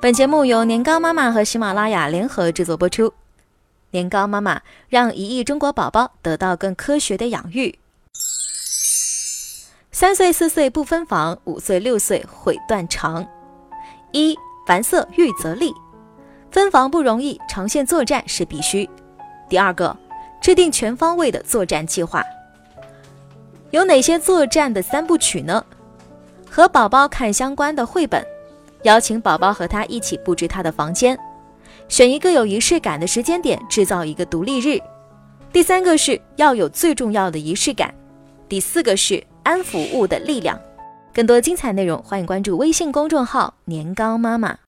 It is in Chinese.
本节目由年糕妈妈和喜马拉雅联合制作播出。年糕妈妈让一亿中国宝宝得到更科学的养育。三岁四岁不分房，五岁六岁毁断肠。一凡色预则立，分房不容易，长线作战是必须。第二个，制定全方位的作战计划。有哪些作战的三部曲呢？和宝宝看相关的绘本，邀请宝宝和他一起布置他的房间。选一个有仪式感的时间点，制造一个独立日。第三个是要有最重要的仪式感。第四个是安抚物的力量。更多精彩内容，欢迎关注微信公众号“年糕妈妈”。